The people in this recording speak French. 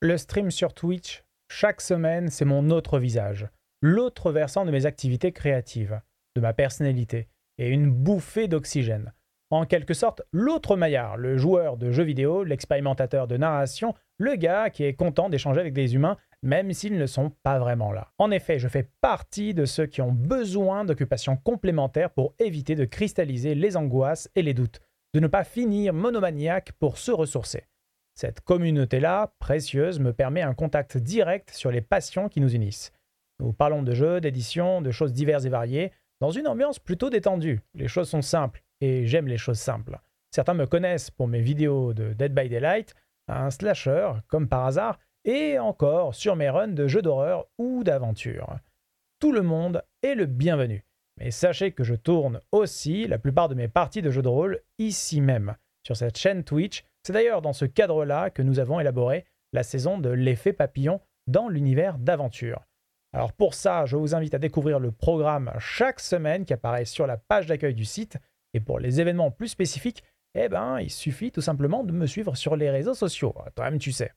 Le stream sur Twitch, chaque semaine, c'est mon autre visage, l'autre versant de mes activités créatives, de ma personnalité, et une bouffée d'oxygène. En quelque sorte, l'autre Maillard, le joueur de jeux vidéo, l'expérimentateur de narration, le gars qui est content d'échanger avec des humains, même s'ils ne sont pas vraiment là. En effet, je fais partie de ceux qui ont besoin d'occupations complémentaires pour éviter de cristalliser les angoisses et les doutes, de ne pas finir monomaniaque pour se ressourcer. Cette communauté-là, précieuse, me permet un contact direct sur les passions qui nous unissent. Nous parlons de jeux, d'éditions, de choses diverses et variées, dans une ambiance plutôt détendue. Les choses sont simples, et j'aime les choses simples. Certains me connaissent pour mes vidéos de Dead by Daylight, un slasher, comme par hasard, et encore sur mes runs de jeux d'horreur ou d'aventure. Tout le monde est le bienvenu. Mais sachez que je tourne aussi la plupart de mes parties de jeux de rôle ici même, sur cette chaîne Twitch c'est d'ailleurs dans ce cadre-là que nous avons élaboré la saison de l'effet papillon dans l'univers d'aventure. Alors pour ça, je vous invite à découvrir le programme chaque semaine qui apparaît sur la page d'accueil du site. Et pour les événements plus spécifiques, eh ben, il suffit tout simplement de me suivre sur les réseaux sociaux. Toi-même, tu sais.